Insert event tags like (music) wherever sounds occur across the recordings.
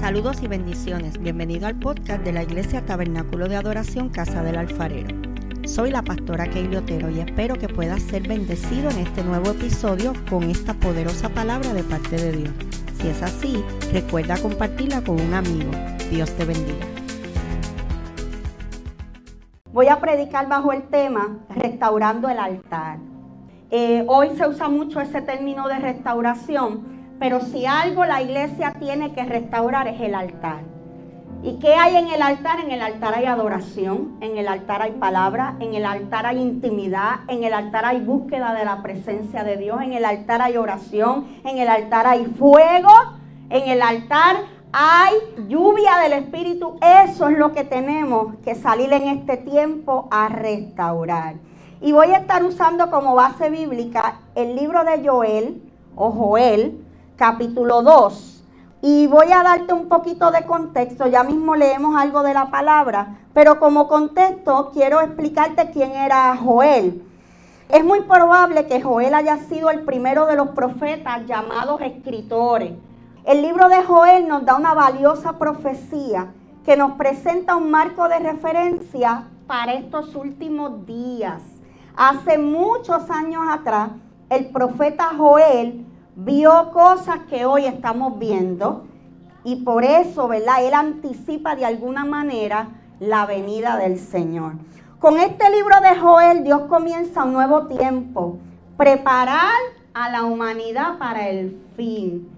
Saludos y bendiciones. Bienvenido al podcast de la Iglesia Tabernáculo de Adoración Casa del Alfarero. Soy la pastora Keili Otero y espero que puedas ser bendecido en este nuevo episodio con esta poderosa palabra de parte de Dios. Si es así, recuerda compartirla con un amigo. Dios te bendiga. Voy a predicar bajo el tema restaurando el altar. Eh, hoy se usa mucho ese término de restauración pero si algo la iglesia tiene que restaurar es el altar. ¿Y qué hay en el altar? En el altar hay adoración, en el altar hay palabra, en el altar hay intimidad, en el altar hay búsqueda de la presencia de Dios, en el altar hay oración, en el altar hay fuego, en el altar hay lluvia del Espíritu. Eso es lo que tenemos que salir en este tiempo a restaurar. Y voy a estar usando como base bíblica el libro de Joel o Joel, capítulo 2. Y voy a darte un poquito de contexto, ya mismo leemos algo de la palabra, pero como contexto quiero explicarte quién era Joel. Es muy probable que Joel haya sido el primero de los profetas llamados escritores. El libro de Joel nos da una valiosa profecía que nos presenta un marco de referencia para estos últimos días. Hace muchos años atrás, el profeta Joel vio cosas que hoy estamos viendo y por eso, ¿verdad? Él anticipa de alguna manera la venida del Señor. Con este libro de Joel, Dios comienza un nuevo tiempo, preparar a la humanidad para el fin.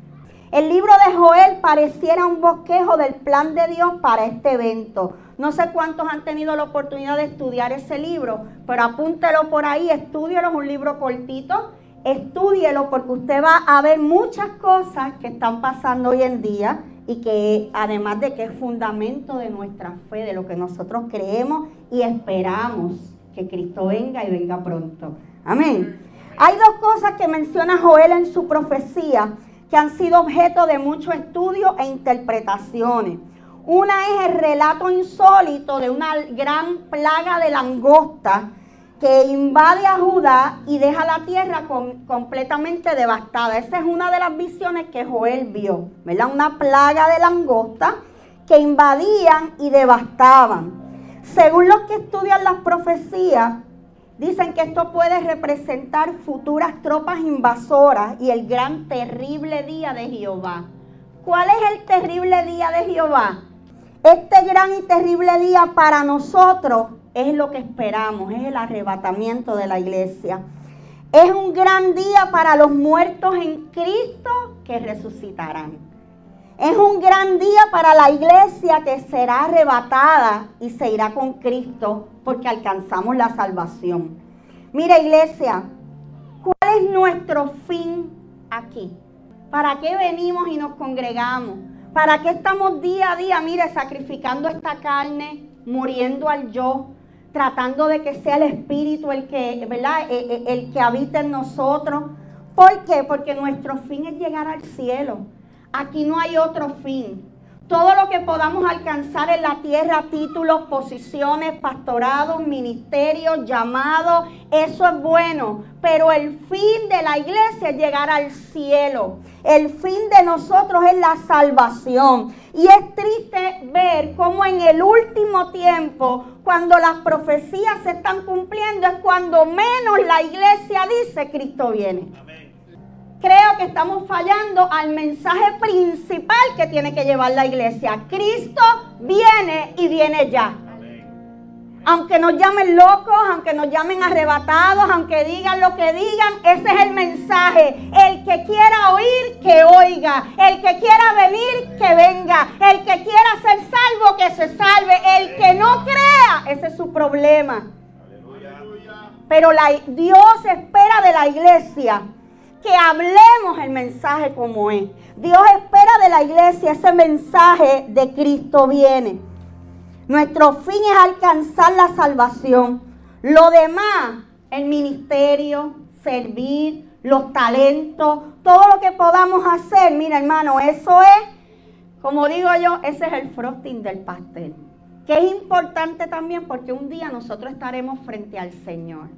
El libro de Joel pareciera un bosquejo del plan de Dios para este evento. No sé cuántos han tenido la oportunidad de estudiar ese libro, pero apúntelo por ahí, estudialo, es un libro cortito Estúdielo porque usted va a ver muchas cosas que están pasando hoy en día y que además de que es fundamento de nuestra fe, de lo que nosotros creemos y esperamos que Cristo venga y venga pronto. Amén. Hay dos cosas que menciona Joel en su profecía que han sido objeto de mucho estudio e interpretaciones. Una es el relato insólito de una gran plaga de langosta que invade a Judá y deja la tierra completamente devastada. Esa es una de las visiones que Joel vio, ¿verdad? Una plaga de langosta que invadían y devastaban. Según los que estudian las profecías, dicen que esto puede representar futuras tropas invasoras y el gran terrible día de Jehová. ¿Cuál es el terrible día de Jehová? Este gran y terrible día para nosotros es lo que esperamos, es el arrebatamiento de la iglesia. Es un gran día para los muertos en Cristo que resucitarán. Es un gran día para la iglesia que será arrebatada y se irá con Cristo porque alcanzamos la salvación. Mira iglesia, ¿cuál es nuestro fin aquí? ¿Para qué venimos y nos congregamos? ¿Para qué estamos día a día, mire, sacrificando esta carne, muriendo al yo, tratando de que sea el Espíritu el que, ¿verdad? E, e, el, que habita en nosotros. ¿Por qué? Porque nuestro fin es llegar al cielo. Aquí no hay otro fin. Todo lo que podamos alcanzar en la tierra, títulos, posiciones, pastorados, ministerios, llamados, eso es bueno. Pero el fin de la iglesia es llegar al cielo. El fin de nosotros es la salvación. Y es triste ver cómo en el último tiempo, cuando las profecías se están cumpliendo, es cuando menos la iglesia dice Cristo viene creo que estamos fallando al mensaje principal que tiene que llevar la iglesia. Cristo viene y viene ya. Aunque nos llamen locos, aunque nos llamen arrebatados, aunque digan lo que digan, ese es el mensaje. El que quiera oír, que oiga. El que quiera venir, que venga. El que quiera ser salvo, que se salve. El que no crea, ese es su problema. Pero la, Dios espera de la iglesia que hablemos el mensaje como es. Dios espera de la iglesia ese mensaje de Cristo viene. Nuestro fin es alcanzar la salvación. Lo demás, el ministerio, servir, los talentos, todo lo que podamos hacer, mira hermano, eso es, como digo yo, ese es el frosting del pastel. Que es importante también porque un día nosotros estaremos frente al Señor.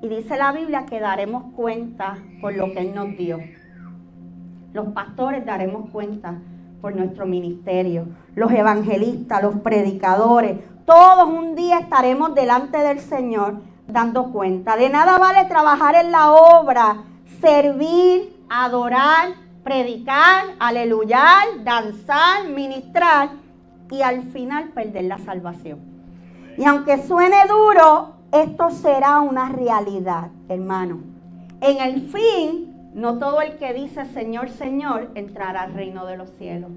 Y dice la Biblia que daremos cuenta por lo que Él nos dio. Los pastores daremos cuenta por nuestro ministerio. Los evangelistas, los predicadores, todos un día estaremos delante del Señor dando cuenta. De nada vale trabajar en la obra, servir, adorar, predicar, aleluyar, danzar, ministrar y al final perder la salvación. Y aunque suene duro, esto será una realidad, hermano. En el fin, no todo el que dice Señor, Señor entrará al reino de los cielos.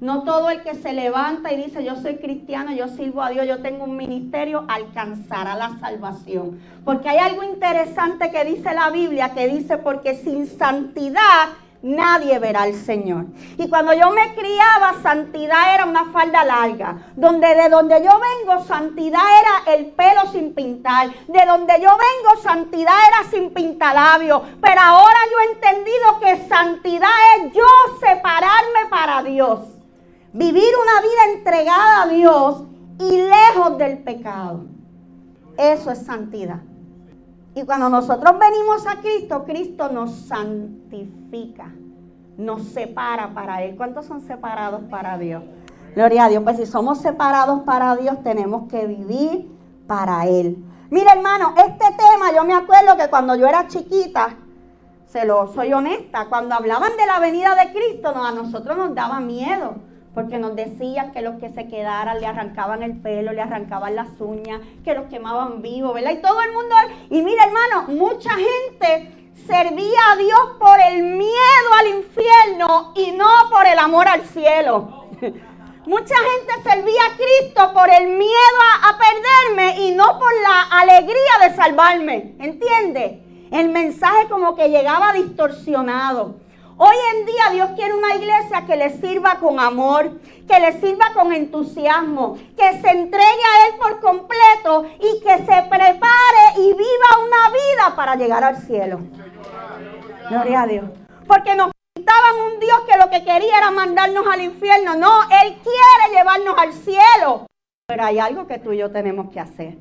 No todo el que se levanta y dice yo soy cristiano, yo sirvo a Dios, yo tengo un ministerio, alcanzará la salvación. Porque hay algo interesante que dice la Biblia, que dice porque sin santidad nadie verá al Señor. Y cuando yo me criaba, santidad era una falda larga. Donde de donde yo vengo, santidad era el pelo sin pintar. De donde yo vengo, santidad era sin pintalabio. Pero ahora yo he entendido que santidad es yo separarme para Dios. Vivir una vida entregada a Dios y lejos del pecado. Eso es santidad. Y cuando nosotros venimos a Cristo, Cristo nos santifica, nos separa para Él. ¿Cuántos son separados para Dios? Gloria a Dios. Pues si somos separados para Dios, tenemos que vivir para Él. Mira, hermano, este tema yo me acuerdo que cuando yo era chiquita, se lo soy honesta, cuando hablaban de la venida de Cristo, a nosotros nos daba miedo porque nos decían que los que se quedaran le arrancaban el pelo, le arrancaban las uñas, que los quemaban vivos, ¿verdad? Y todo el mundo, y mira hermano, mucha gente servía a Dios por el miedo al infierno y no por el amor al cielo. (laughs) Mucha gente servía a Cristo por el miedo a, a, perderme y no por la alegría de salvarme. ¿Entiende? El mensaje como que llegaba distorsionado. Hoy en día Dios quiere una iglesia que le sirva con amor, que le sirva con entusiasmo, que se entregue a Él por completo y que se prepare y viva una vida para llegar al cielo. Gloria a Dios. Porque nos pintaban un Dios que lo que quería era mandarnos al infierno. No, Él quiere llevarnos al cielo. Pero hay algo que tú y yo tenemos que hacer.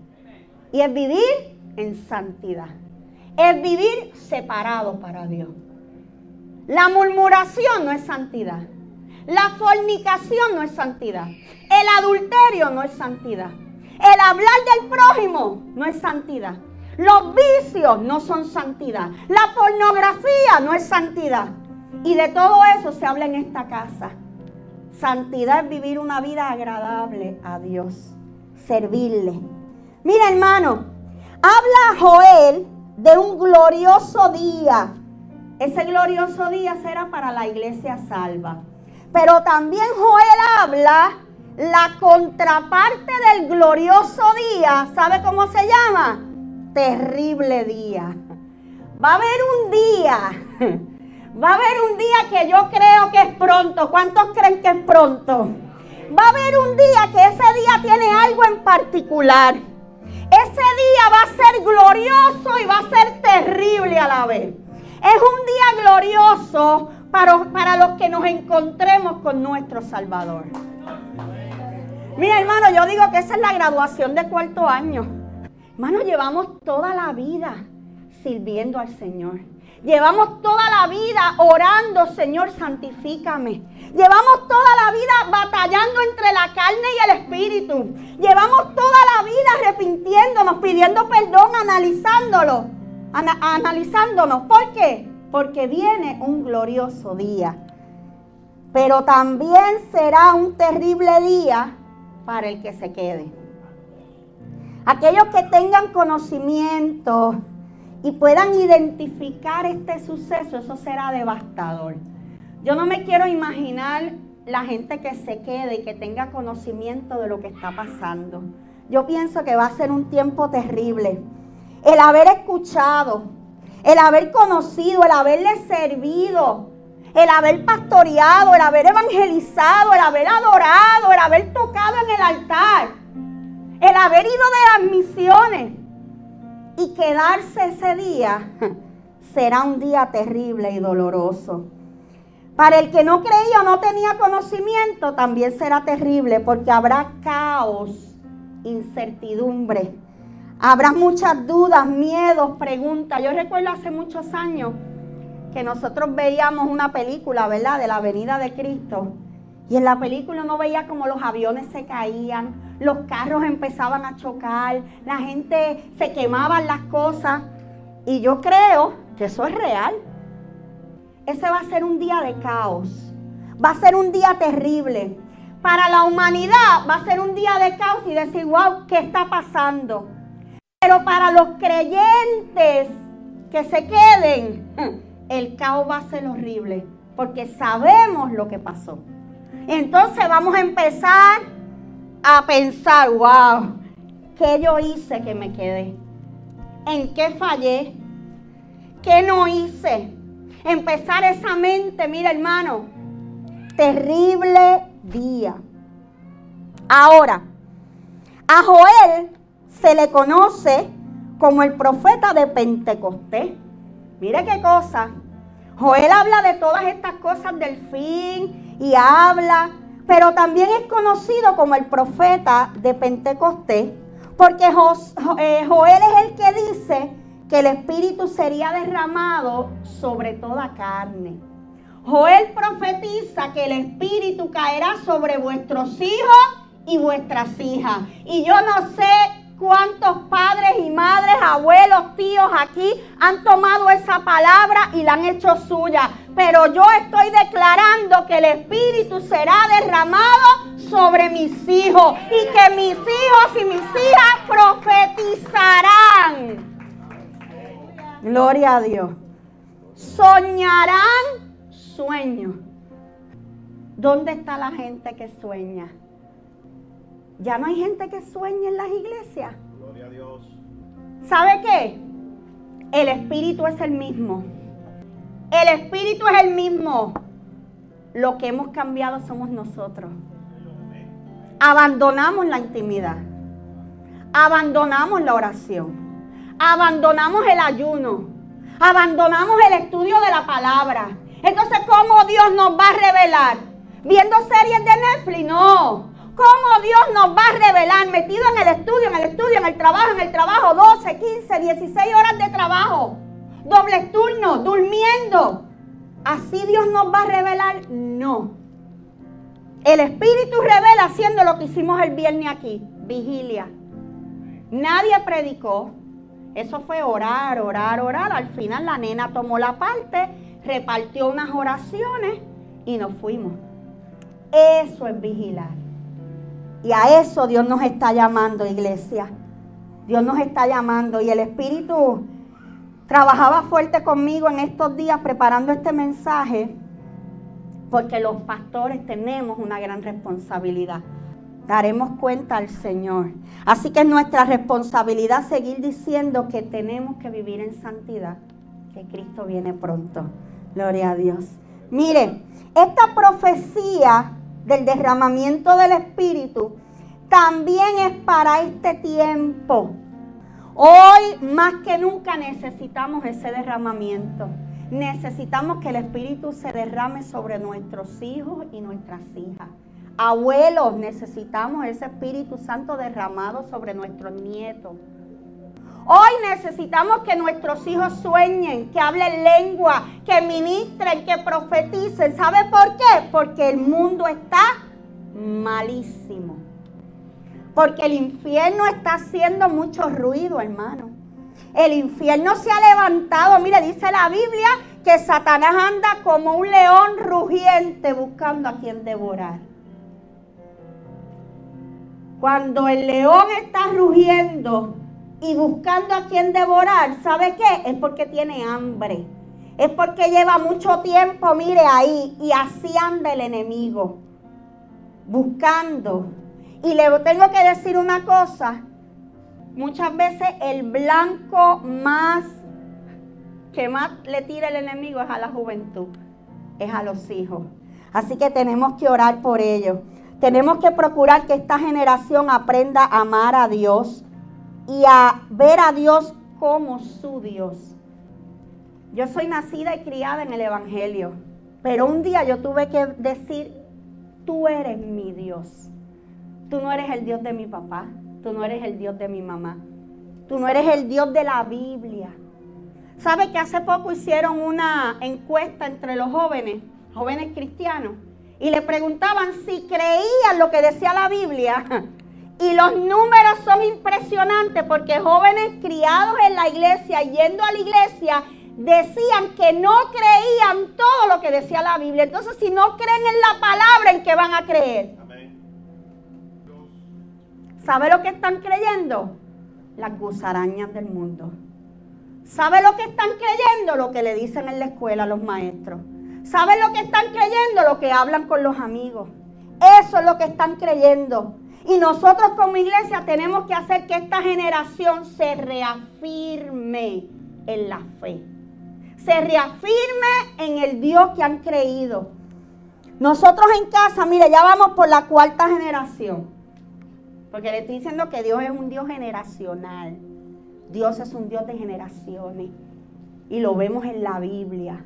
Y es vivir en santidad. Es vivir separado para Dios. La murmuración no es santidad. La fornicación no es santidad. El adulterio no es santidad. El hablar del prójimo no es santidad. Los vicios no son santidad. La pornografía no es santidad. Y de todo eso se habla en esta casa. Santidad es vivir una vida agradable a Dios. Servirle. Mira hermano, habla Joel de un glorioso día ese glorioso día será para la iglesia salva. Pero también Joel habla la contraparte del glorioso día. ¿Sabe cómo se llama? Terrible día. Va a haber un día. (laughs) Va a haber un día que yo creo que es pronto. ¿Cuántos creen que es pronto? Va a haber un día que ese día tiene algo en particular. Ese día va a ser glorioso y va a ser terrible a la vez. Es un día glorioso para, para los que nos encontremos con nuestro Salvador. Mira, hermano, yo digo que esa es la graduación de cuarto año. Hermano, llevamos toda la vida sirviendo al Señor. Llevamos toda la vida orando, Señor, santifícame. Llevamos toda la vida batallando entre la carne y el espíritu. Llevamos toda la vida arrepintiéndonos, pidiendo perdón, analizándolo analizándonos. ¿Por qué? Porque viene un glorioso día. Pero también será un terrible día para el que se quede. Aquellos que tengan conocimiento y puedan identificar este suceso, eso será devastador. Yo no me quiero imaginar la gente que se quede y que tenga conocimiento de lo que está pasando. Yo pienso que va a ser un tiempo terrible el haber escuchado, el haber conocido, el haberle servido, el haber pastoreado, el haber evangelizado, el haber adorado, el haber tocado en el altar, el haber ido de las misiones y quedarse ese día (laughs) será un día terrible y doloroso. Para el que no creía o no tenía conocimiento, también será terrible porque habrá caos, incertidumbre Habrá muchas dudas, miedos, preguntas. Yo recuerdo hace muchos años que nosotros veíamos una película, ¿verdad? De la venida de Cristo. Y en la película uno veía como los aviones se caían, los carros empezaban a chocar, la gente se quemaban las cosas. Y yo creo que eso es real. Ese va a ser un día de caos. Va a ser un día terrible. Para la humanidad va a ser un día de caos y decir, wow, ¿qué está pasando? Pero para los creyentes que se queden, el caos va a ser horrible, porque sabemos lo que pasó. Entonces vamos a empezar a pensar, wow, ¿qué yo hice que me quedé? ¿En qué fallé? ¿Qué no hice? Empezar esa mente, mira hermano, terrible día. Ahora, a Joel se le conoce como el profeta de Pentecostés. Mire qué cosa. Joel habla de todas estas cosas del fin y habla, pero también es conocido como el profeta de Pentecostés, porque eh, Joel es el que dice que el Espíritu sería derramado sobre toda carne. Joel profetiza que el Espíritu caerá sobre vuestros hijos y vuestras hijas. Y yo no sé cuántos padres y madres, abuelos, tíos aquí han tomado esa palabra y la han hecho suya. Pero yo estoy declarando que el Espíritu será derramado sobre mis hijos y que mis hijos y mis hijas profetizarán. Gloria a Dios. Soñarán sueños. ¿Dónde está la gente que sueña? Ya no hay gente que sueña en las iglesias. Gloria a Dios. ¿Sabe qué? El espíritu es el mismo. El espíritu es el mismo. Lo que hemos cambiado somos nosotros. Abandonamos la intimidad. Abandonamos la oración. Abandonamos el ayuno. Abandonamos el estudio de la palabra. Entonces, ¿cómo Dios nos va a revelar? ¿Viendo series de Netflix? No. ¿Cómo Dios nos va a revelar? Metido en el estudio, en el estudio, en el trabajo, en el trabajo, 12, 15, 16 horas de trabajo, doble turno, durmiendo. ¿Así Dios nos va a revelar? No. El Espíritu revela haciendo lo que hicimos el viernes aquí, vigilia. Nadie predicó. Eso fue orar, orar, orar. Al final la nena tomó la parte, repartió unas oraciones y nos fuimos. Eso es vigilar. Y a eso Dios nos está llamando, iglesia. Dios nos está llamando. Y el Espíritu trabajaba fuerte conmigo en estos días preparando este mensaje, porque los pastores tenemos una gran responsabilidad. Daremos cuenta al Señor. Así que es nuestra responsabilidad seguir diciendo que tenemos que vivir en santidad, que Cristo viene pronto. Gloria a Dios. Mire, esta profecía del derramamiento del Espíritu también es para este tiempo. Hoy más que nunca necesitamos ese derramamiento. Necesitamos que el Espíritu se derrame sobre nuestros hijos y nuestras hijas. Abuelos, necesitamos ese Espíritu Santo derramado sobre nuestros nietos. Hoy necesitamos que nuestros hijos sueñen, que hablen lengua, que ministren, que profeticen. ¿Sabe por qué? Porque el mundo está malísimo. Porque el infierno está haciendo mucho ruido, hermano. El infierno se ha levantado. Mire, dice la Biblia que Satanás anda como un león rugiente buscando a quien devorar. Cuando el león está rugiendo, y buscando a quien devorar, ¿sabe qué? Es porque tiene hambre. Es porque lleva mucho tiempo, mire ahí, y así anda el enemigo, buscando. Y le tengo que decir una cosa, muchas veces el blanco más que más le tira el enemigo es a la juventud, es a los hijos. Así que tenemos que orar por ellos. Tenemos que procurar que esta generación aprenda a amar a Dios, y a ver a Dios como su Dios. Yo soy nacida y criada en el Evangelio, pero un día yo tuve que decir, tú eres mi Dios. Tú no eres el Dios de mi papá, tú no eres el Dios de mi mamá, tú no eres el Dios de la Biblia. ¿Sabe que hace poco hicieron una encuesta entre los jóvenes, jóvenes cristianos, y le preguntaban si creían lo que decía la Biblia. (laughs) Y los números son impresionantes porque jóvenes criados en la iglesia, yendo a la iglesia, decían que no creían todo lo que decía la Biblia. Entonces, si no creen en la palabra, ¿en qué van a creer? ¿Sabe lo que están creyendo? Las gusarañas del mundo. ¿Sabe lo que están creyendo? Lo que le dicen en la escuela los maestros. ¿Sabe lo que están creyendo? Lo que hablan con los amigos. Eso es lo que están creyendo. Y nosotros como iglesia tenemos que hacer que esta generación se reafirme en la fe. Se reafirme en el Dios que han creído. Nosotros en casa, mire, ya vamos por la cuarta generación. Porque le estoy diciendo que Dios es un Dios generacional. Dios es un Dios de generaciones. Y lo vemos en la Biblia.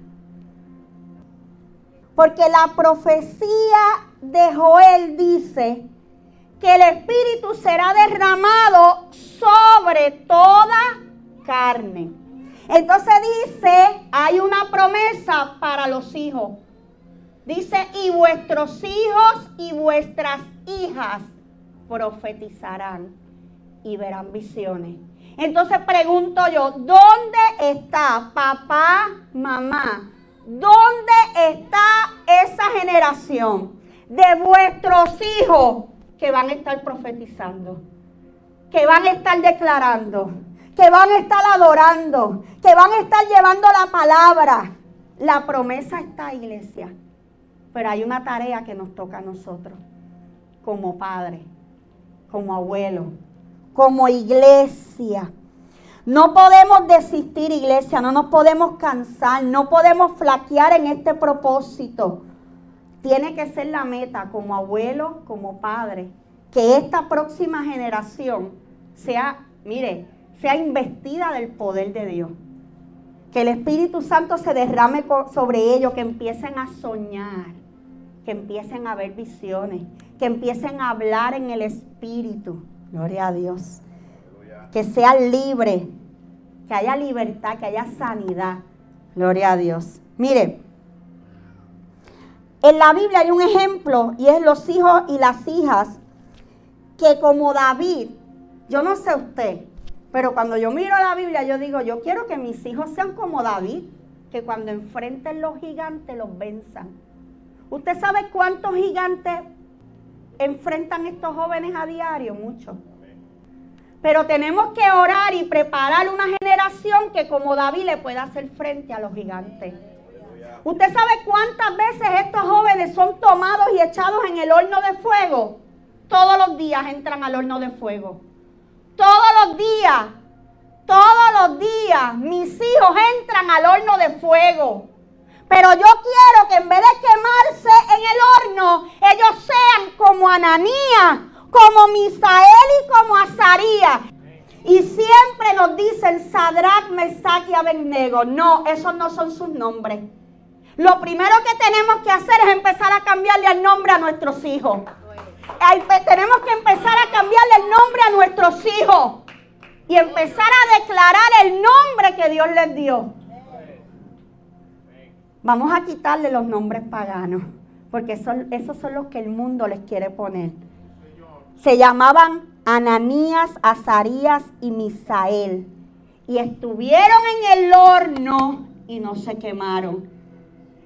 Porque la profecía de Joel dice que el Espíritu será derramado sobre toda carne. Entonces dice, hay una promesa para los hijos. Dice, y vuestros hijos y vuestras hijas profetizarán y verán visiones. Entonces pregunto yo, ¿dónde está papá, mamá? ¿Dónde está esa generación de vuestros hijos que van a estar profetizando? Que van a estar declarando, que van a estar adorando, que van a estar llevando la palabra. La promesa está, iglesia. Pero hay una tarea que nos toca a nosotros, como padres como abuelo, como iglesia. No podemos desistir, iglesia, no nos podemos cansar, no podemos flaquear en este propósito. Tiene que ser la meta como abuelo, como padre, que esta próxima generación sea, mire, sea investida del poder de Dios. Que el Espíritu Santo se derrame sobre ellos, que empiecen a soñar, que empiecen a ver visiones, que empiecen a hablar en el Espíritu. Gloria a Dios. Que sean libres, que haya libertad, que haya sanidad. Gloria a Dios. Mire, en la Biblia hay un ejemplo y es los hijos y las hijas que como David, yo no sé usted, pero cuando yo miro la Biblia yo digo, yo quiero que mis hijos sean como David, que cuando enfrenten los gigantes los venzan. ¿Usted sabe cuántos gigantes enfrentan estos jóvenes a diario? Muchos. Pero tenemos que orar y preparar una generación que como David le pueda hacer frente a los gigantes. ¿Usted sabe cuántas veces estos jóvenes son tomados y echados en el horno de fuego? Todos los días entran al horno de fuego. Todos los días, todos los días mis hijos entran al horno de fuego. Pero yo quiero que en vez de quemarse en el horno, ellos sean como Ananías, como Misael y como Azarías. Y siempre nos dicen Sadrach, Mesach y Abednego. No, esos no son sus nombres. Lo primero que tenemos que hacer es empezar a cambiarle el nombre a nuestros hijos. tenemos que empezar a cambiarle el nombre a nuestros hijos. Y empezar a declarar el nombre que Dios les dio. Vamos a quitarle los nombres paganos, porque esos son los que el mundo les quiere poner. Se llamaban Ananías, Azarías y Misael. Y estuvieron en el horno y no se quemaron.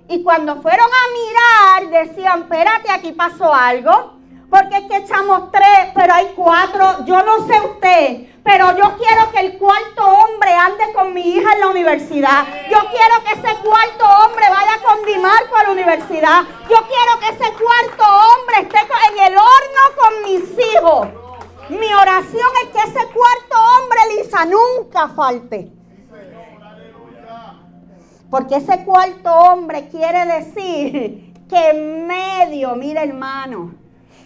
Y cuando fueron a mirar, decían, espérate, aquí pasó algo. Porque es que echamos tres, pero hay cuatro. Yo no sé usted, pero yo quiero que el cuarto hombre ande con mi hija en la universidad. Yo quiero que ese cuarto hombre vaya con Dimarco a la universidad. Yo quiero que ese cuarto hombre esté en el horno con mis hijos. Mi oración es que ese cuarto hombre, Lisa, nunca falte. Porque ese cuarto hombre quiere decir que en medio, mira hermano,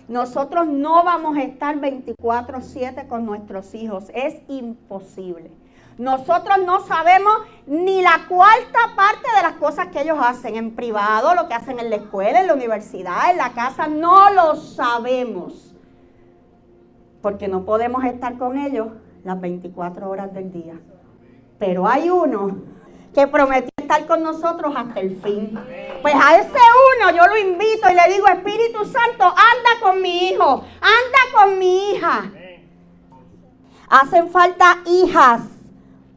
nosotros no vamos a estar 24/7 con nuestros hijos. Es imposible. Nosotros no sabemos ni la cuarta parte de las cosas que ellos hacen en privado, lo que hacen en la escuela, en la universidad, en la casa. No lo sabemos. Porque no podemos estar con ellos las 24 horas del día. Pero hay uno que prometió estar con nosotros hasta el fin. Pues a ese uno yo lo invito y le digo, Espíritu Santo, anda con mi hijo, anda con mi hija. Hacen falta hijas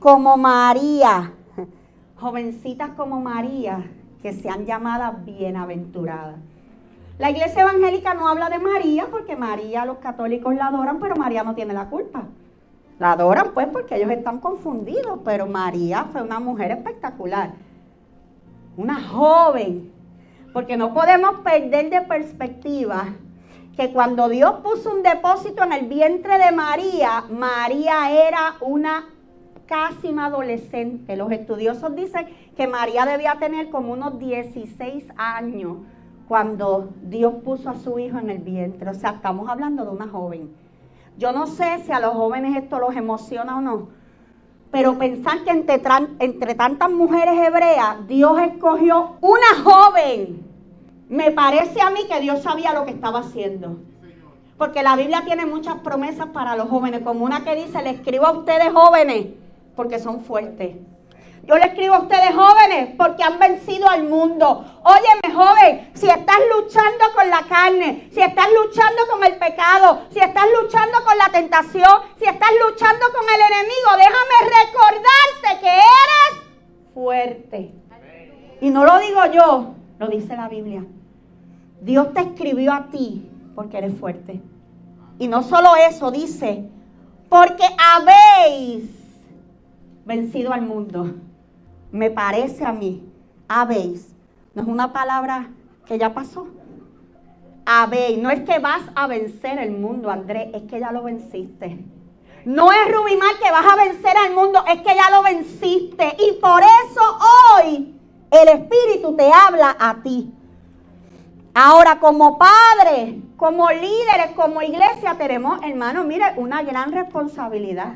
como María, jovencitas como María, que sean llamadas bienaventuradas. La iglesia evangélica no habla de María porque María los católicos la adoran, pero María no tiene la culpa. La adoran pues porque ellos están confundidos, pero María fue una mujer espectacular. Una joven. Porque no podemos perder de perspectiva que cuando Dios puso un depósito en el vientre de María, María era una casi una adolescente. Los estudiosos dicen que María debía tener como unos 16 años cuando Dios puso a su hijo en el vientre. O sea, estamos hablando de una joven. Yo no sé si a los jóvenes esto los emociona o no, pero pensar que entre, entre tantas mujeres hebreas Dios escogió una joven, me parece a mí que Dios sabía lo que estaba haciendo. Porque la Biblia tiene muchas promesas para los jóvenes, como una que dice, le escribo a ustedes jóvenes, porque son fuertes. Yo le escribo a ustedes jóvenes porque han vencido al mundo. Óyeme, joven, si estás luchando con la carne, si estás luchando con el pecado, si estás luchando con la tentación, si estás luchando con el enemigo, déjame recordarte que eres fuerte. Y no lo digo yo, lo dice la Biblia. Dios te escribió a ti porque eres fuerte. Y no solo eso, dice, porque habéis vencido al mundo me parece a mí, habéis, no es una palabra que ya pasó. Habéis, no es que vas a vencer el mundo, Andrés, es que ya lo venciste. No es Rubimar que vas a vencer al mundo, es que ya lo venciste. Y por eso hoy el Espíritu te habla a ti. Ahora, como padres, como líderes, como iglesia, tenemos, hermano, mire, una gran responsabilidad.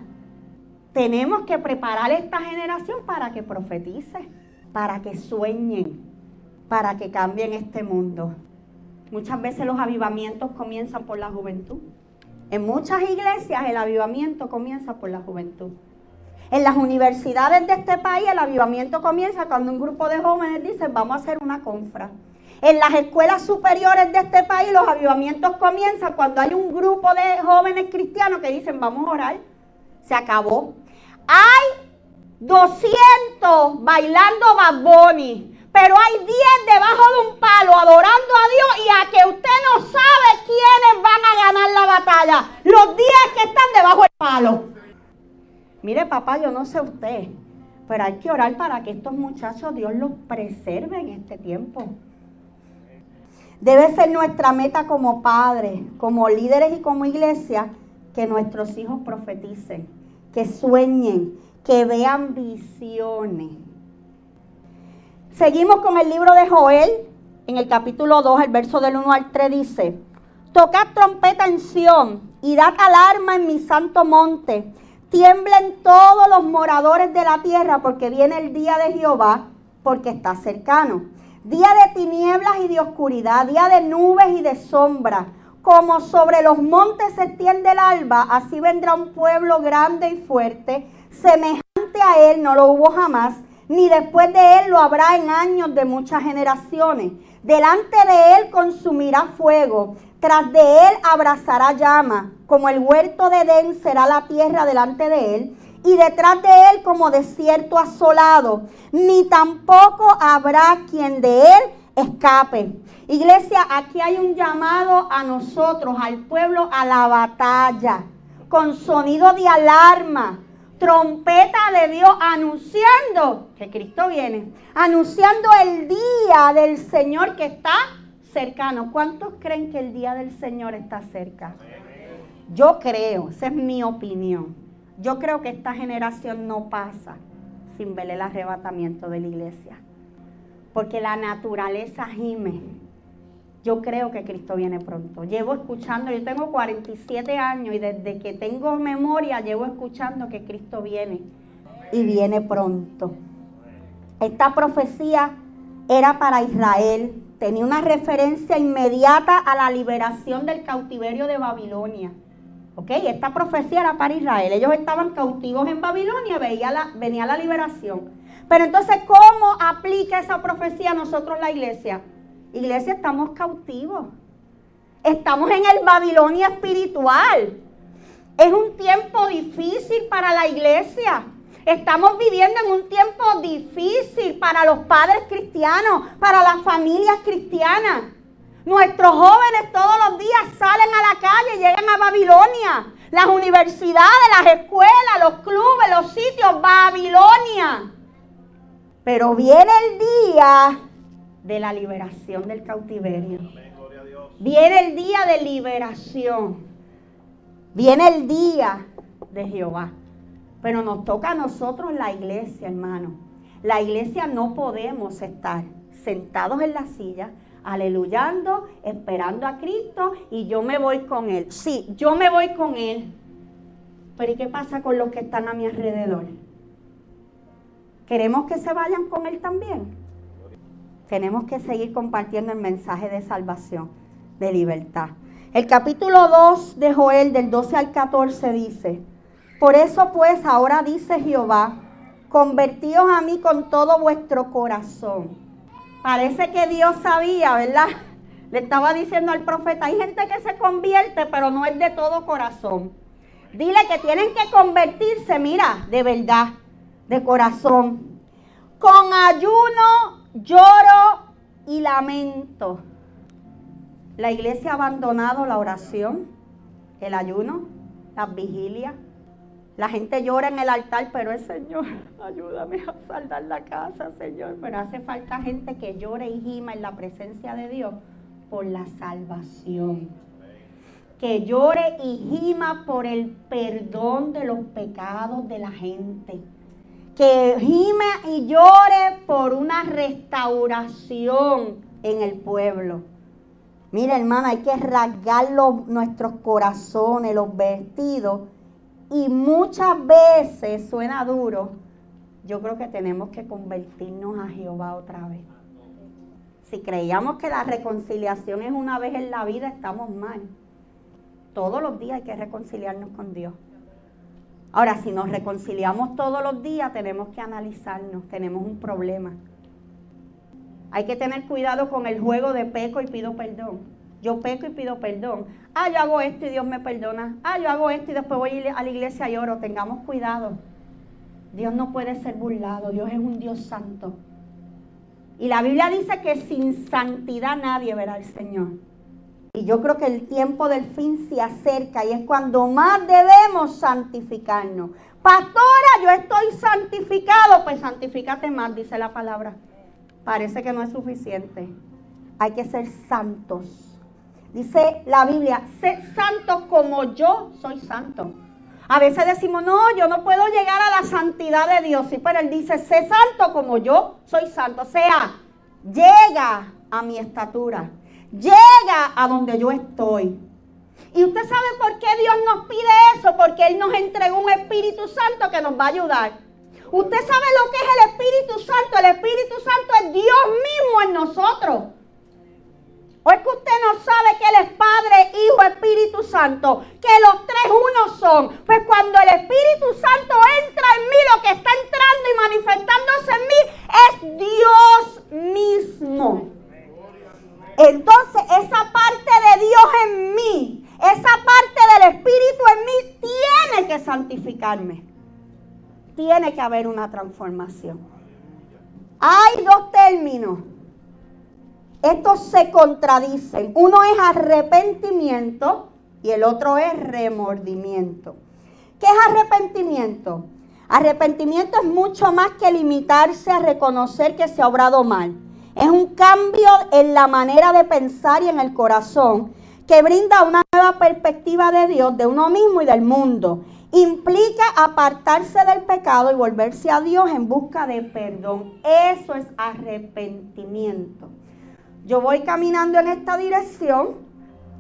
Tenemos que preparar esta generación para que profetice, para que sueñen, para que cambien este mundo. Muchas veces los avivamientos comienzan por la juventud. En muchas iglesias el avivamiento comienza por la juventud. En las universidades de este país el avivamiento comienza cuando un grupo de jóvenes dicen vamos a hacer una confra. En las escuelas superiores de este país los avivamientos comienzan cuando hay un grupo de jóvenes cristianos que dicen vamos a orar. Se acabó. Hay 200 bailando Bad pero hay 10 debajo de un palo adorando a Dios y a que usted no sabe quiénes van a ganar la batalla. Los 10 que están debajo del palo. Mire, papá, yo no sé usted, pero hay que orar para que estos muchachos Dios los preserve en este tiempo. Debe ser nuestra meta como padres, como líderes y como iglesia, que nuestros hijos profeticen que sueñen, que vean visiones. Seguimos con el libro de Joel, en el capítulo 2, el verso del 1 al 3 dice, Tocad trompeta en Sión y dad alarma en mi santo monte. Tiemblen todos los moradores de la tierra porque viene el día de Jehová, porque está cercano. Día de tinieblas y de oscuridad, día de nubes y de sombra como sobre los montes se extiende el alba, así vendrá un pueblo grande y fuerte, semejante a él no lo hubo jamás, ni después de él lo habrá en años de muchas generaciones. Delante de él consumirá fuego, tras de él abrazará llama, como el huerto de Edén será la tierra delante de él, y detrás de él como desierto asolado, ni tampoco habrá quien de él escape. Iglesia, aquí hay un llamado a nosotros, al pueblo, a la batalla, con sonido de alarma, trompeta de Dios anunciando que Cristo viene, anunciando el día del Señor que está cercano. ¿Cuántos creen que el día del Señor está cerca? Yo creo, esa es mi opinión. Yo creo que esta generación no pasa sin ver el arrebatamiento de la iglesia porque la naturaleza gime. Yo creo que Cristo viene pronto. Llevo escuchando, yo tengo 47 años y desde que tengo memoria llevo escuchando que Cristo viene y viene pronto. Esta profecía era para Israel, tenía una referencia inmediata a la liberación del cautiverio de Babilonia. ¿Ok? Esta profecía era para Israel. Ellos estaban cautivos en Babilonia, veía la, venía la liberación. Pero entonces, ¿cómo aplica esa profecía a nosotros la iglesia? Iglesia, estamos cautivos. Estamos en el Babilonia espiritual. Es un tiempo difícil para la iglesia. Estamos viviendo en un tiempo difícil para los padres cristianos, para las familias cristianas. Nuestros jóvenes todos los días salen a la calle, llegan a Babilonia. Las universidades, las escuelas, los clubes, los sitios, Babilonia. Pero viene el día de la liberación del cautiverio. Viene el día de liberación. Viene el día de Jehová. Pero nos toca a nosotros la iglesia, hermano. La iglesia no podemos estar sentados en la silla, aleluyando, esperando a Cristo y yo me voy con Él. Sí, yo me voy con Él. Pero ¿y qué pasa con los que están a mi alrededor? ¿Queremos que se vayan con Él también? Tenemos que seguir compartiendo el mensaje de salvación, de libertad. El capítulo 2 de Joel, del 12 al 14, dice, por eso pues ahora dice Jehová, convertíos a mí con todo vuestro corazón. Parece que Dios sabía, ¿verdad? Le estaba diciendo al profeta, hay gente que se convierte, pero no es de todo corazón. Dile que tienen que convertirse, mira, de verdad, de corazón. Con ayuno, lloro y lamento. La iglesia ha abandonado la oración, el ayuno, las vigilias. La gente llora en el altar, pero el Señor, (laughs) ayúdame a saldar la casa, Señor. Pero hace falta gente que llore y gima en la presencia de Dios por la salvación que llore y gima por el perdón de los pecados de la gente. Que gime y llore por una restauración en el pueblo. Mira, hermana, hay que rasgar nuestros corazones, los vestidos. Y muchas veces suena duro. Yo creo que tenemos que convertirnos a Jehová otra vez. Si creíamos que la reconciliación es una vez en la vida, estamos mal. Todos los días hay que reconciliarnos con Dios. Ahora, si nos reconciliamos todos los días, tenemos que analizarnos, tenemos un problema. Hay que tener cuidado con el juego de peco y pido perdón. Yo peco y pido perdón. Ah, yo hago esto y Dios me perdona. Ah, yo hago esto y después voy a la iglesia y oro. Tengamos cuidado. Dios no puede ser burlado. Dios es un Dios santo. Y la Biblia dice que sin santidad nadie verá al Señor. Y yo creo que el tiempo del fin se acerca y es cuando más debemos santificarnos. Pastora, yo estoy santificado, pues santifícate más, dice la palabra. Parece que no es suficiente. Hay que ser santos. Dice la Biblia, sé santo como yo soy santo. A veces decimos, no, yo no puedo llegar a la santidad de Dios. Sí, pero Él dice, sé santo como yo soy santo. O sea, llega a mi estatura llega a donde yo estoy. Y usted sabe por qué Dios nos pide eso, porque Él nos entregó un Espíritu Santo que nos va a ayudar. Usted sabe lo que es el Espíritu Santo. El Espíritu Santo es Dios mismo en nosotros. ¿O es que usted no sabe que Él es Padre, Hijo, Espíritu Santo? Que los tres unos son. Pues cuando el Espíritu Santo entra en mí, lo que está entrando y manifestándose en mí es Dios mismo. Entonces esa parte de Dios en mí, esa parte del Espíritu en mí tiene que santificarme. Tiene que haber una transformación. Hay dos términos. Estos se contradicen. Uno es arrepentimiento y el otro es remordimiento. ¿Qué es arrepentimiento? Arrepentimiento es mucho más que limitarse a reconocer que se ha obrado mal. Es un cambio en la manera de pensar y en el corazón que brinda una nueva perspectiva de Dios, de uno mismo y del mundo. Implica apartarse del pecado y volverse a Dios en busca de perdón. Eso es arrepentimiento. Yo voy caminando en esta dirección,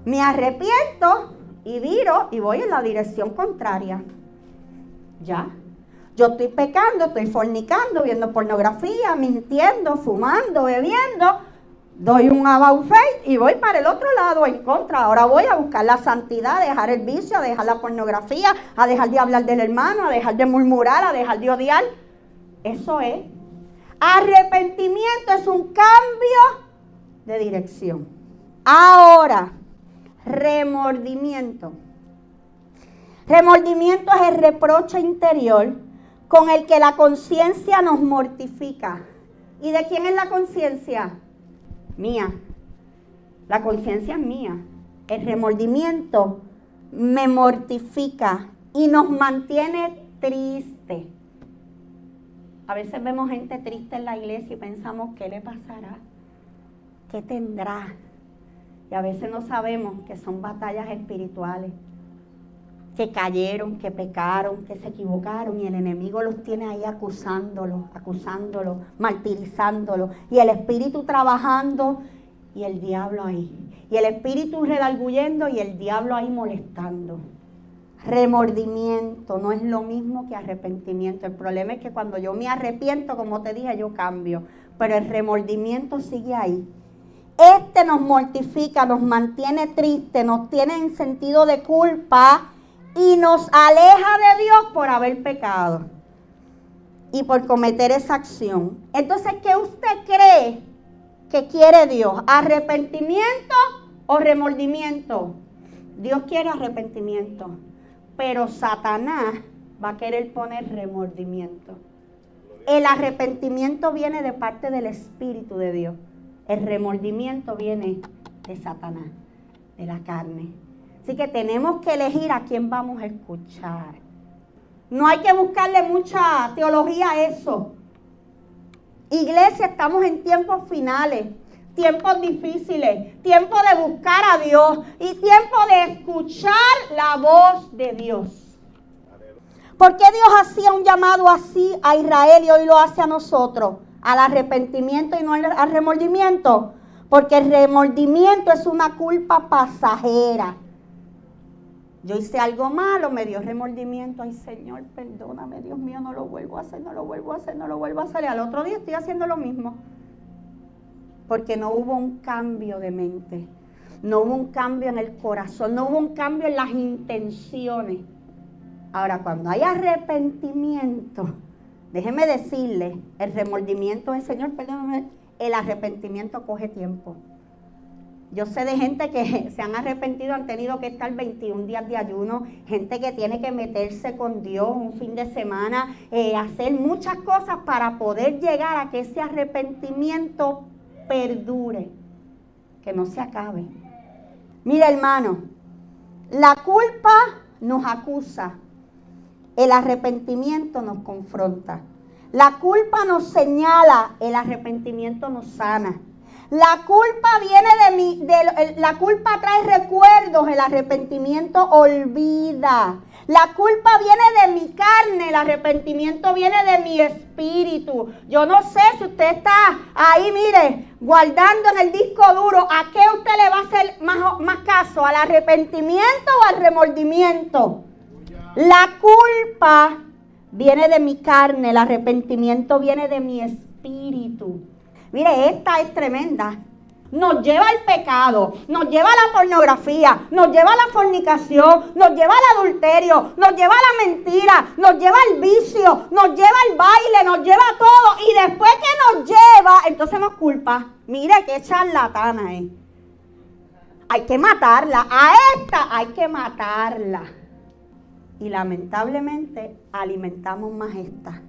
me arrepiento y viro y voy en la dirección contraria. ¿Ya? Yo estoy pecando, estoy fornicando, viendo pornografía, mintiendo, fumando, bebiendo. Doy un about faith y voy para el otro lado en contra. Ahora voy a buscar la santidad, a dejar el vicio, a dejar la pornografía, a dejar de hablar del hermano, a dejar de murmurar, a dejar de odiar. Eso es Arrepentimiento es un cambio de dirección. Ahora, remordimiento. Remordimiento es el reproche interior con el que la conciencia nos mortifica. ¿Y de quién es la conciencia? Mía. La conciencia es mía. El remordimiento me mortifica y nos mantiene triste. A veces vemos gente triste en la iglesia y pensamos, ¿qué le pasará? ¿Qué tendrá? Y a veces no sabemos que son batallas espirituales, que cayeron, que pecaron, que se equivocaron y el enemigo los tiene ahí acusándolo, acusándolo, martirizándolo y el espíritu trabajando y el diablo ahí. Y el espíritu redarguyendo y el diablo ahí molestando. Remordimiento no es lo mismo que arrepentimiento. El problema es que cuando yo me arrepiento, como te dije, yo cambio. Pero el remordimiento sigue ahí. Este nos mortifica, nos mantiene triste, nos tiene en sentido de culpa y nos aleja de Dios por haber pecado y por cometer esa acción. Entonces, ¿qué usted cree que quiere Dios? ¿Arrepentimiento o remordimiento? Dios quiere arrepentimiento, pero Satanás va a querer poner remordimiento. El arrepentimiento viene de parte del Espíritu de Dios. El remordimiento viene de Satanás, de la carne. Así que tenemos que elegir a quién vamos a escuchar. No hay que buscarle mucha teología a eso. Iglesia, estamos en tiempos finales, tiempos difíciles, tiempo de buscar a Dios y tiempo de escuchar la voz de Dios. ¿Por qué Dios hacía un llamado así a Israel y hoy lo hace a nosotros? al arrepentimiento y no al remordimiento. Porque el remordimiento es una culpa pasajera. Yo hice algo malo, me dio remordimiento. Ay, Señor, perdóname, Dios mío, no lo vuelvo a hacer, no lo vuelvo a hacer, no lo vuelvo a hacer. Y al otro día estoy haciendo lo mismo. Porque no hubo un cambio de mente. No hubo un cambio en el corazón. No hubo un cambio en las intenciones. Ahora, cuando hay arrepentimiento, Déjeme decirle, el remordimiento es, Señor, perdóname, el arrepentimiento coge tiempo. Yo sé de gente que (laughs) se han arrepentido, han tenido que estar 21 días de ayuno, gente que tiene que meterse con Dios un fin de semana, eh, hacer muchas cosas para poder llegar a que ese arrepentimiento perdure, que no se acabe. Mira hermano, la culpa nos acusa, el arrepentimiento nos confronta. La culpa nos señala, el arrepentimiento nos sana. La culpa viene de mí, de, la culpa trae recuerdos, el arrepentimiento olvida. La culpa viene de mi carne, el arrepentimiento viene de mi espíritu. Yo no sé si usted está ahí, mire, guardando en el disco duro, ¿a qué usted le va a hacer más, más caso? ¿Al arrepentimiento o al remordimiento? La culpa viene de mi carne, el arrepentimiento viene de mi espíritu. Mire, esta es tremenda. Nos lleva al pecado, nos lleva a la pornografía, nos lleva a la fornicación, nos lleva al adulterio, nos lleva a la mentira, nos lleva al vicio, nos lleva al baile, nos lleva a todo. Y después que nos lleva, entonces nos culpa. Mire qué charlatana es. Hay que matarla. A esta hay que matarla y lamentablemente alimentamos más esta.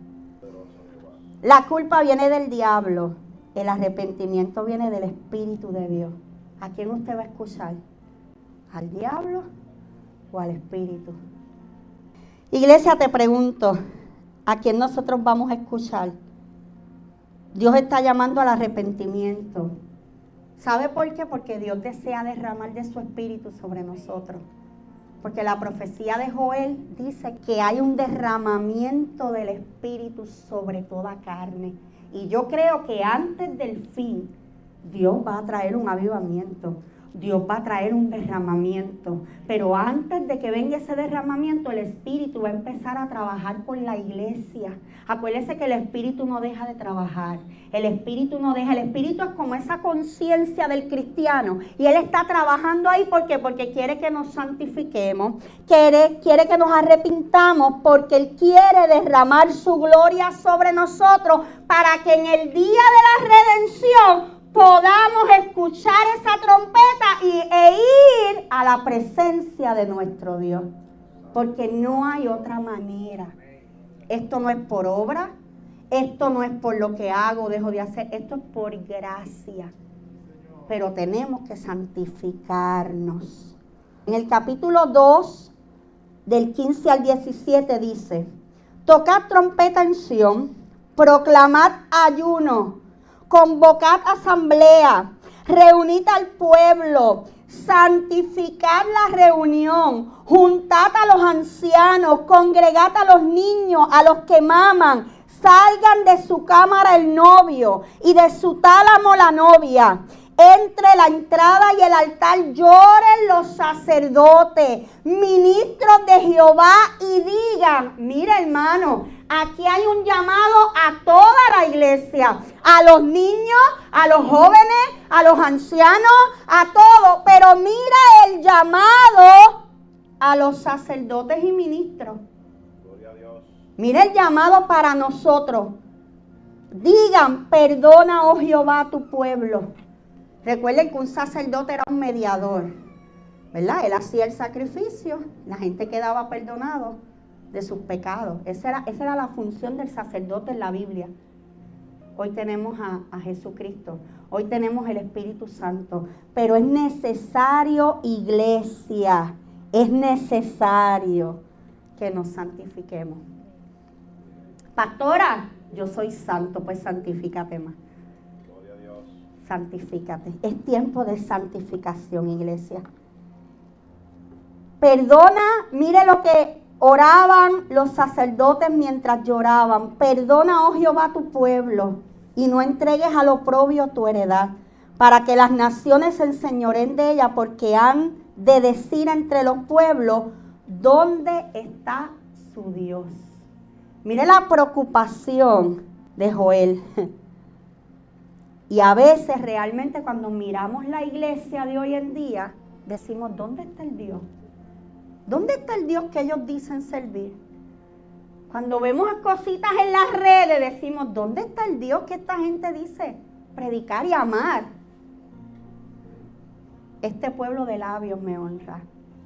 La culpa viene del diablo, el arrepentimiento viene del Espíritu de Dios. ¿A quién usted va a escuchar? ¿Al diablo o al Espíritu? Iglesia, te pregunto, ¿a quién nosotros vamos a escuchar? Dios está llamando al arrepentimiento. ¿Sabe por qué? Porque Dios desea derramar de su Espíritu sobre nosotros. Porque la profecía de Joel dice que hay un derramamiento del Espíritu sobre toda carne. Y yo creo que antes del fin, Dios va a traer un avivamiento. Dios va a traer un derramamiento. Pero antes de que venga ese derramamiento, el Espíritu va a empezar a trabajar con la iglesia. Acuérdese que el Espíritu no deja de trabajar. El Espíritu no deja. El Espíritu es como esa conciencia del cristiano. Y Él está trabajando ahí porque, porque quiere que nos santifiquemos. Quiere, quiere que nos arrepintamos porque Él quiere derramar su gloria sobre nosotros para que en el día de la redención podamos escuchar esa trompeta y, e ir a la presencia de nuestro Dios. Porque no hay otra manera. Esto no es por obra, esto no es por lo que hago, dejo de hacer, esto es por gracia. Pero tenemos que santificarnos. En el capítulo 2, del 15 al 17 dice, tocad trompeta en Sión, proclamad ayuno convocad asamblea, reunid al pueblo, santificad la reunión, juntad a los ancianos, congregad a los niños, a los que maman, salgan de su cámara el novio y de su tálamo la novia. Entre la entrada y el altar lloren los sacerdotes, ministros de Jehová y digan, mira hermano, Aquí hay un llamado a toda la iglesia, a los niños, a los jóvenes, a los ancianos, a todos. Pero mira el llamado a los sacerdotes y ministros. Gloria a Dios. Mira el llamado para nosotros. Digan, perdona, oh Jehová, a tu pueblo. Recuerden que un sacerdote era un mediador, ¿verdad? Él hacía el sacrificio, la gente quedaba perdonado de sus pecados. Esa era, esa era la función del sacerdote en la Biblia. Hoy tenemos a, a, Jesucristo, hoy tenemos el Espíritu Santo, pero es necesario, iglesia, es necesario que nos santifiquemos. Pastora, yo soy santo, pues santifícate más. Santifícate. Es tiempo de santificación, iglesia. Perdona, mire lo que Oraban los sacerdotes mientras lloraban. Perdona, oh Jehová, tu pueblo, y no entregues a lo propio tu heredad, para que las naciones se enseñoren de ella, porque han de decir entre los pueblos, ¿dónde está su Dios? Mire la preocupación de Joel. Y a veces realmente cuando miramos la iglesia de hoy en día, decimos, ¿dónde está el Dios? ¿Dónde está el Dios que ellos dicen servir? Cuando vemos cositas en las redes decimos, ¿dónde está el Dios que esta gente dice predicar y amar? Este pueblo de labios me honra.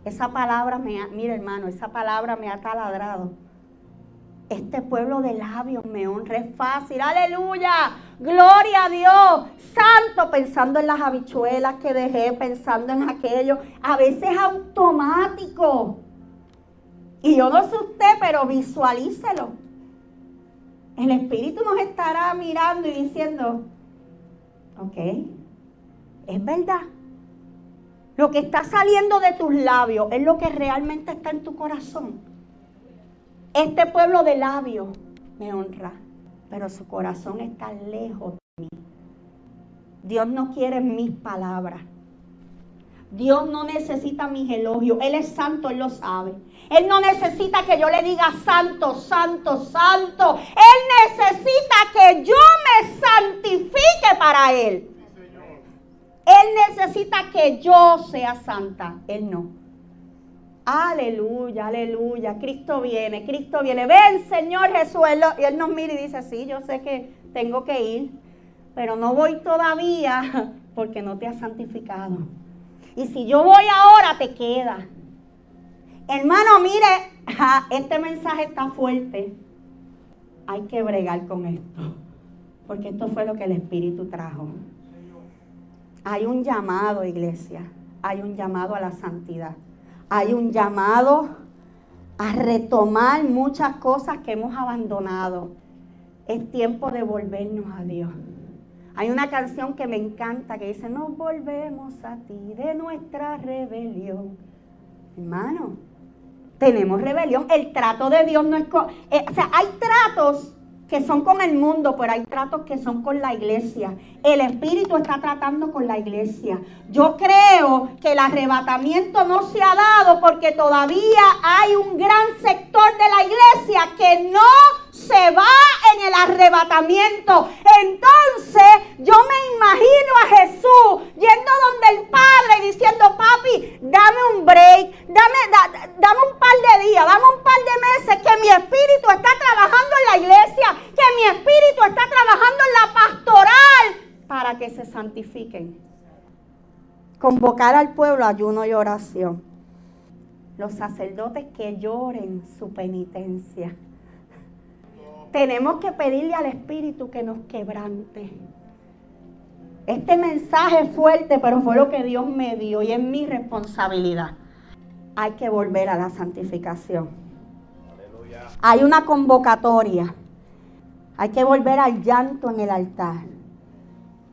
Esa palabra me ha, mira hermano, esa palabra me ha taladrado. Este pueblo de labios me honra. Es fácil. Aleluya. Gloria a Dios. Santo pensando en las habichuelas que dejé, pensando en aquello. A veces automático. Y yo no sé usted, pero visualícelo. El Espíritu nos estará mirando y diciendo, ok, es verdad. Lo que está saliendo de tus labios es lo que realmente está en tu corazón. Este pueblo de labios me honra, pero su corazón está lejos de mí. Dios no quiere mis palabras. Dios no necesita mis elogios. Él es santo, Él lo sabe. Él no necesita que yo le diga santo, santo, santo. Él necesita que yo me santifique para Él. Él necesita que yo sea santa. Él no. Aleluya, aleluya. Cristo viene, Cristo viene. Ven, Señor Jesús. y Él nos mira y dice, sí, yo sé que tengo que ir, pero no voy todavía (laughs) porque no te has santificado. Y si yo voy ahora, te queda. Hermano, mire, (laughs) este mensaje está fuerte. Hay que bregar con esto, porque esto fue lo que el Espíritu trajo. Hay un llamado, iglesia. Hay un llamado a la santidad hay un llamado a retomar muchas cosas que hemos abandonado. Es tiempo de volvernos a Dios. Hay una canción que me encanta que dice, nos volvemos a ti de nuestra rebelión. Hermano, tenemos rebelión. El trato de Dios no es... Eh, o sea, hay tratos que son con el mundo, pero hay tratos que son con la iglesia. El Espíritu está tratando con la iglesia. Yo creo que el arrebatamiento no se ha dado porque todavía hay un gran sector de la iglesia que no se va en el arrebatamiento. Entonces yo me imagino a Jesús yendo donde el Padre diciendo, papi, dame un break, dame, dame un par de días, dame un par de meses que mi espíritu está trabajando en la iglesia, que mi espíritu está trabajando en la pastoral para que se santifiquen. Convocar al pueblo ayuno y oración. Los sacerdotes que lloren su penitencia tenemos que pedirle al Espíritu que nos quebrante. Este mensaje es fuerte, pero fue lo que Dios me dio y es mi responsabilidad. Hay que volver a la santificación. Hay una convocatoria. Hay que volver al llanto en el altar.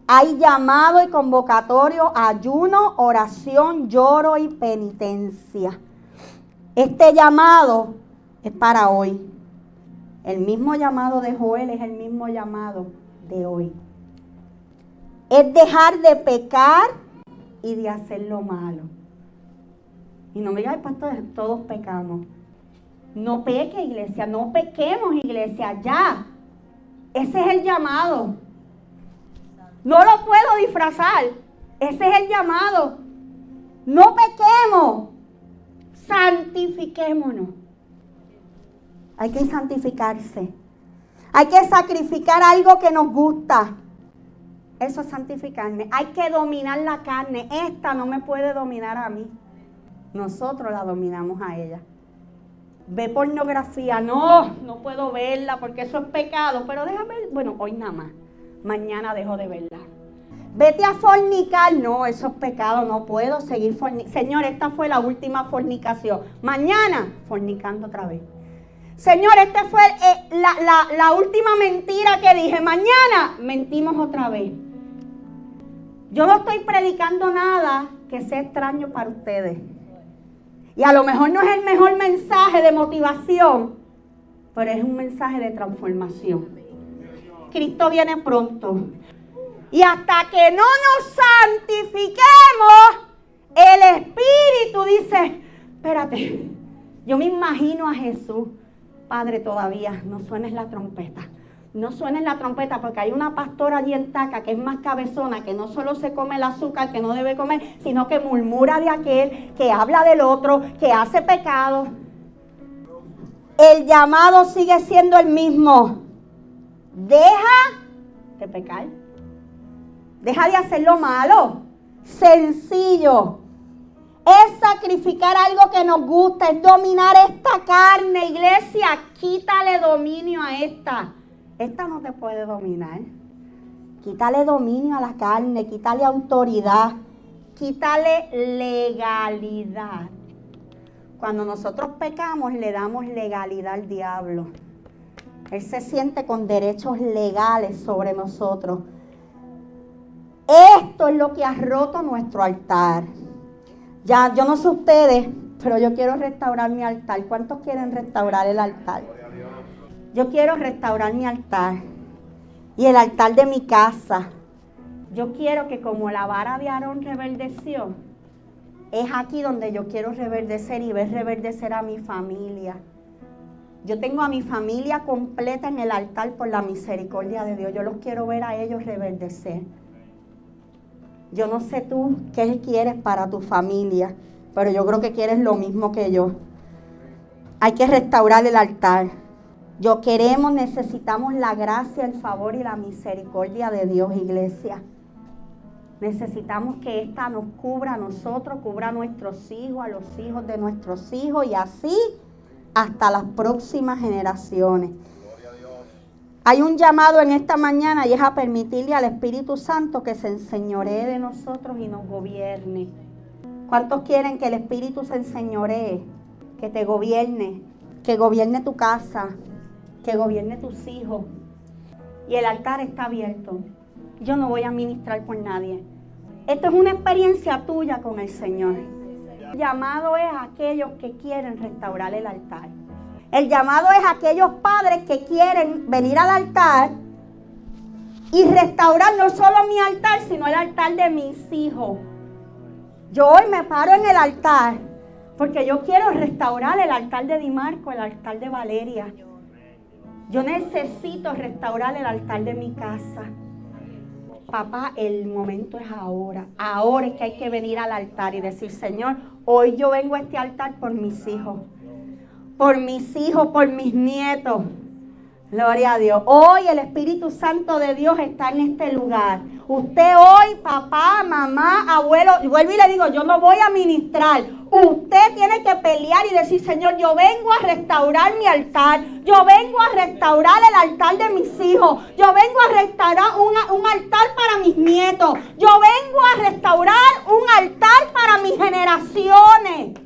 Hay llamado y convocatorio, ayuno, oración, lloro y penitencia. Este llamado es para hoy. El mismo llamado de Joel es el mismo llamado de hoy. Es dejar de pecar y de hacer lo malo. Y no me digas, pastor, todos pecamos. No peque, iglesia, no pequemos, iglesia, ya. Ese es el llamado. No lo puedo disfrazar. Ese es el llamado. No pequemos, santifiquémonos. Hay que santificarse. Hay que sacrificar algo que nos gusta. Eso es santificarme. Hay que dominar la carne. Esta no me puede dominar a mí. Nosotros la dominamos a ella. Ve pornografía. No, no puedo verla porque eso es pecado. Pero déjame, bueno, hoy nada más. Mañana dejo de verla. Vete a fornicar. No, eso es pecado. No puedo seguir fornicando. Señor, esta fue la última fornicación. Mañana, fornicando otra vez. Señor, esta fue eh, la, última mentira que dije. Mañana mentimos otra vez. Yo no estoy predicando nada que sea extraño para ustedes. Y a lo mejor no es el mejor mensaje de motivación, pero es un mensaje de transformación. Cristo viene pronto. Y hasta que no nos santifiquemos, el Espíritu dice, espérate, yo me imagino a Jesús Padre, todavía no suenes la trompeta. No suenes la trompeta porque hay una pastora allí en Taca que es más cabezona, que no solo se come el azúcar que no debe comer, sino que murmura de aquel, que habla del otro, que hace pecado. El llamado sigue siendo el mismo. Deja de pecar. Deja de hacer lo malo. Sencillo es sacrificar algo que nos gusta, es dominar esta carne, iglesia. Quítale dominio a esta. Esta no te puede dominar. Quítale dominio a la carne, quítale autoridad, quítale legalidad. Cuando nosotros pecamos le damos legalidad al diablo. Él se siente con derechos legales sobre nosotros. Esto es lo que ha roto nuestro altar. Ya, yo no sé ustedes, pero yo quiero restaurar mi altar. ¿Cuántos quieren restaurar el altar? Yo quiero restaurar mi altar y el altar de mi casa. Yo quiero que como la vara de Aarón reverdeció, es aquí donde yo quiero reverdecer y ver reverdecer a mi familia. Yo tengo a mi familia completa en el altar por la misericordia de Dios. Yo los quiero ver a ellos reverdecer. Yo no sé tú qué quieres para tu familia, pero yo creo que quieres lo mismo que yo. Hay que restaurar el altar. Yo queremos, necesitamos la gracia, el favor y la misericordia de Dios, iglesia. Necesitamos que esta nos cubra a nosotros, cubra a nuestros hijos, a los hijos de nuestros hijos y así hasta las próximas generaciones. Hay un llamado en esta mañana y es a permitirle al Espíritu Santo que se enseñoree de nosotros y nos gobierne. ¿Cuántos quieren que el Espíritu se enseñoree? Que te gobierne, que gobierne tu casa, que gobierne tus hijos. Y el altar está abierto. Yo no voy a ministrar por nadie. Esto es una experiencia tuya con el Señor. Llamado es a aquellos que quieren restaurar el altar. El llamado es a aquellos padres que quieren venir al altar y restaurar no solo mi altar, sino el altar de mis hijos. Yo hoy me paro en el altar porque yo quiero restaurar el altar de Dimarco, el altar de Valeria. Yo necesito restaurar el altar de mi casa. Papá, el momento es ahora. Ahora es que hay que venir al altar y decir, Señor, hoy yo vengo a este altar por mis hijos. Por mis hijos, por mis nietos. Gloria a Dios. Hoy el Espíritu Santo de Dios está en este lugar. Usted hoy, papá, mamá, abuelo, vuelvo y le digo, yo no voy a ministrar. Usted tiene que pelear y decir, Señor, yo vengo a restaurar mi altar. Yo vengo a restaurar el altar de mis hijos. Yo vengo a restaurar un, un altar para mis nietos. Yo vengo a restaurar un altar para mis generaciones.